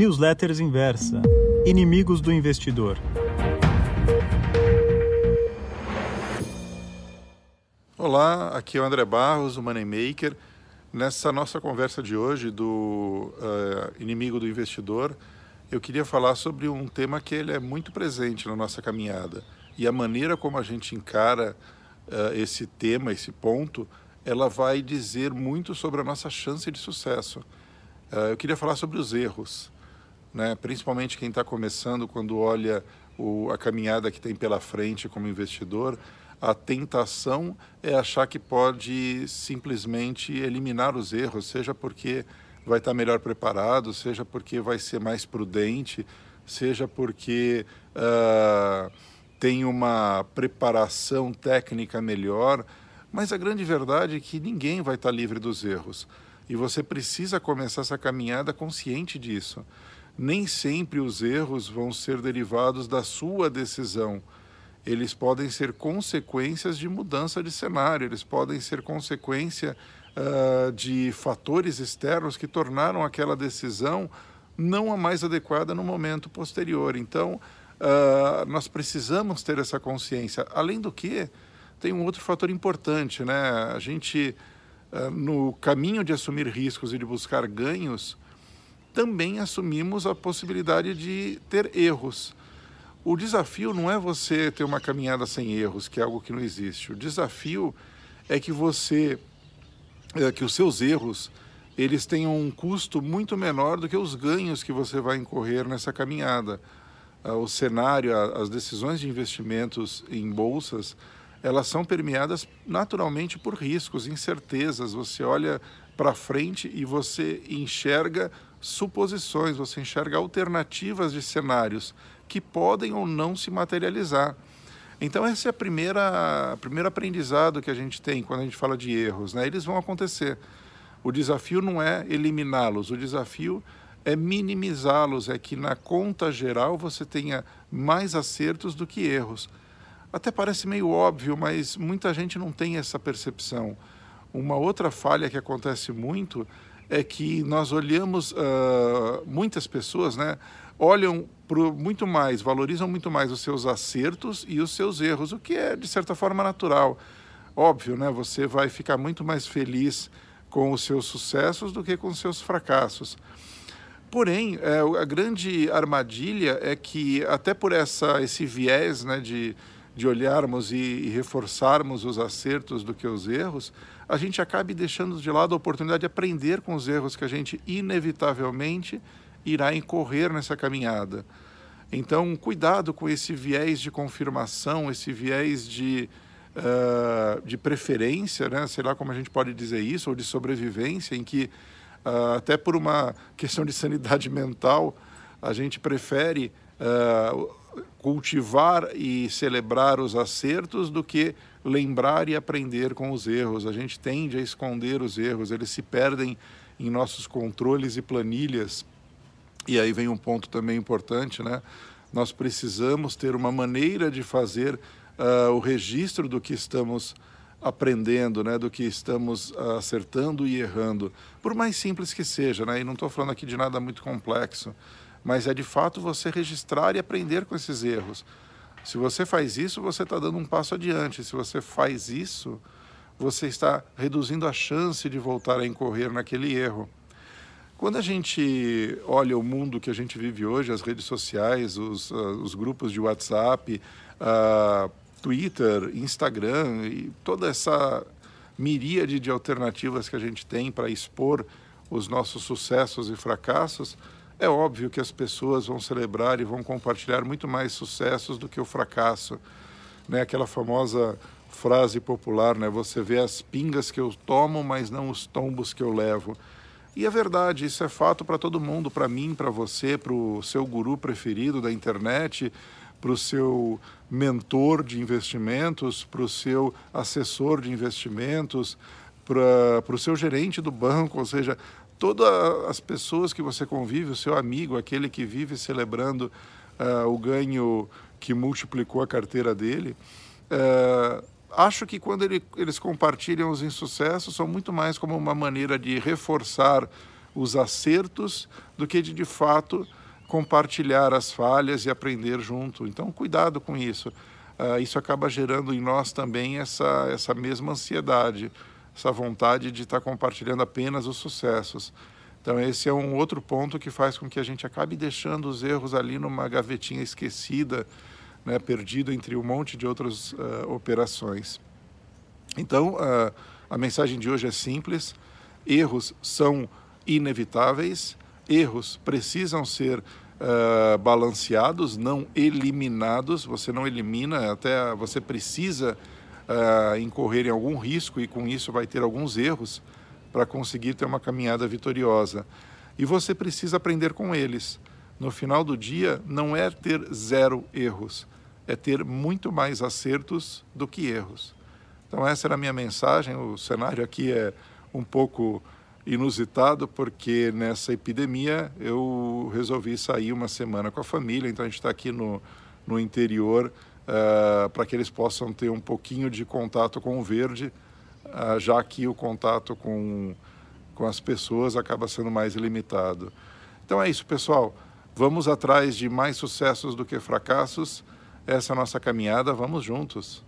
Newsletters Inversa Inimigos do Investidor. Olá, aqui é o André Barros, o Moneymaker. Nessa nossa conversa de hoje do uh, inimigo do investidor, eu queria falar sobre um tema que ele é muito presente na nossa caminhada e a maneira como a gente encara uh, esse tema, esse ponto, ela vai dizer muito sobre a nossa chance de sucesso. Uh, eu queria falar sobre os erros, né? principalmente quem está começando, quando olha o, a caminhada que tem pela frente como investidor, a tentação é achar que pode simplesmente eliminar os erros, seja porque vai estar melhor preparado, seja porque vai ser mais prudente, seja porque uh, tem uma preparação técnica melhor. Mas a grande verdade é que ninguém vai estar livre dos erros. E você precisa começar essa caminhada consciente disso. Nem sempre os erros vão ser derivados da sua decisão. Eles podem ser consequências de mudança de cenário, eles podem ser consequência uh, de fatores externos que tornaram aquela decisão não a mais adequada no momento posterior. Então, uh, nós precisamos ter essa consciência. Além do que, tem um outro fator importante, né? A gente, uh, no caminho de assumir riscos e de buscar ganhos, também assumimos a possibilidade de ter erros. O desafio não é você ter uma caminhada sem erros, que é algo que não existe. O desafio é que você é, que os seus erros eles tenham um custo muito menor do que os ganhos que você vai incorrer nessa caminhada. Ah, o cenário, as decisões de investimentos em bolsas, elas são permeadas naturalmente por riscos, incertezas. Você olha para frente e você enxerga suposições, você enxerga alternativas de cenários que podem ou não se materializar. Então esse é a primeira primeiro aprendizado que a gente tem quando a gente fala de erros, né? Eles vão acontecer. O desafio não é eliminá-los, o desafio é minimizá-los, é que na conta geral você tenha mais acertos do que erros. Até parece meio óbvio, mas muita gente não tem essa percepção. Uma outra falha que acontece muito é que nós olhamos, uh, muitas pessoas, né, olham pro, muito mais, valorizam muito mais os seus acertos e os seus erros, o que é de certa forma natural. Óbvio, né? Você vai ficar muito mais feliz com os seus sucessos do que com os seus fracassos. Porém, é, a grande armadilha é que até por essa esse viés, né, de de olharmos e, e, reforçarmos os acertos do que os erros, a gente acabe deixando de lado a oportunidade de aprender com os erros que a gente inevitavelmente irá incorrer nessa caminhada. Então, cuidado com esse viés de confirmação, esse viés de, uh, de preferência, né? sei lá como a gente pode dizer isso, ou de sobrevivência, em que, uh, até por uma questão de sanidade mental, a gente prefere uh, cultivar e celebrar os acertos do que lembrar e aprender com os erros. A gente tende a esconder os erros, eles se perdem em nossos controles e planilhas. E aí vem um ponto também importante, né? Nós precisamos ter uma maneira de fazer uh, o registro do que estamos aprendendo, né, do que estamos uh, acertando e errando, por mais simples que seja, né, e não estou falando aqui de nada muito complexo, mas é de fato você registrar e aprender com esses erros. Se você faz isso, você está dando um passo adiante. Se você faz isso, você está reduzindo a chance de voltar a incorrer naquele erro. Quando a gente olha o mundo que a gente vive hoje, as redes sociais, os, uh, os grupos de WhatsApp, uh, Twitter, Instagram e toda essa miríade de alternativas que a gente tem para expor os nossos sucessos e fracassos, é óbvio que as pessoas vão celebrar e vão compartilhar muito mais sucessos do que o fracasso. Né? Aquela famosa frase popular, né? Você vê as pingas que eu tomo, mas não os tombos que eu levo. E é verdade, isso é fato para todo mundo, para mim, para você, para o seu guru preferido da internet, para o seu mentor de investimentos, para o seu assessor de investimentos, para o seu gerente do banco, ou seja, todas as pessoas que você convive, o seu amigo, aquele que vive celebrando uh, o ganho que multiplicou a carteira dele. Uh, acho que quando ele, eles compartilham os insucessos, são muito mais como uma maneira de reforçar os acertos do que de de fato compartilhar as falhas e aprender junto. Então, cuidado com isso. Uh, isso acaba gerando em nós também essa, essa mesma ansiedade, essa vontade de estar compartilhando apenas os sucessos. Então, esse é um outro ponto que faz com que a gente acabe deixando os erros ali numa gavetinha esquecida, né, perdido entre um monte de outras uh, operações. Então, uh, a mensagem de hoje é simples: erros são inevitáveis, erros precisam ser uh, balanceados, não eliminados. Você não elimina, até você precisa incorrer em algum risco e com isso vai ter alguns erros para conseguir ter uma caminhada vitoriosa. E você precisa aprender com eles. No final do dia, não é ter zero erros, é ter muito mais acertos do que erros. Então, essa era a minha mensagem. O cenário aqui é um pouco inusitado, porque nessa epidemia eu resolvi sair uma semana com a família, então a gente está aqui no, no interior uh, para que eles possam ter um pouquinho de contato com o verde ah, já que o contato com, com as pessoas acaba sendo mais limitado. Então é isso, pessoal. Vamos atrás de mais sucessos do que fracassos. Essa é a nossa caminhada. Vamos juntos.